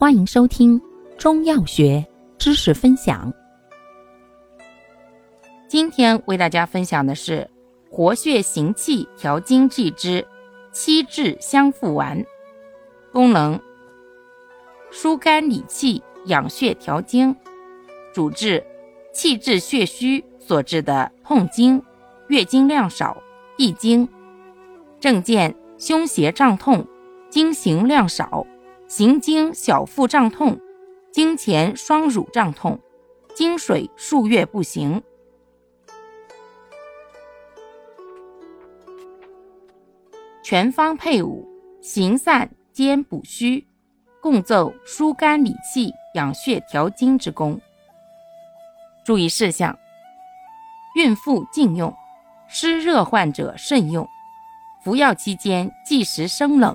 欢迎收听中药学知识分享。今天为大家分享的是活血行气、调经剂之七制香附丸，功能疏肝理气、养血调经，主治气滞血虚所致的痛经、月经量少、闭经，症见胸胁胀痛、经行量少。行经小腹胀痛，经前双乳胀痛，经水数月不行。全方配伍，行散兼补虚，共奏疏肝理气、养血调经之功。注意事项：孕妇禁用，湿热患者慎用。服药期间忌食生冷。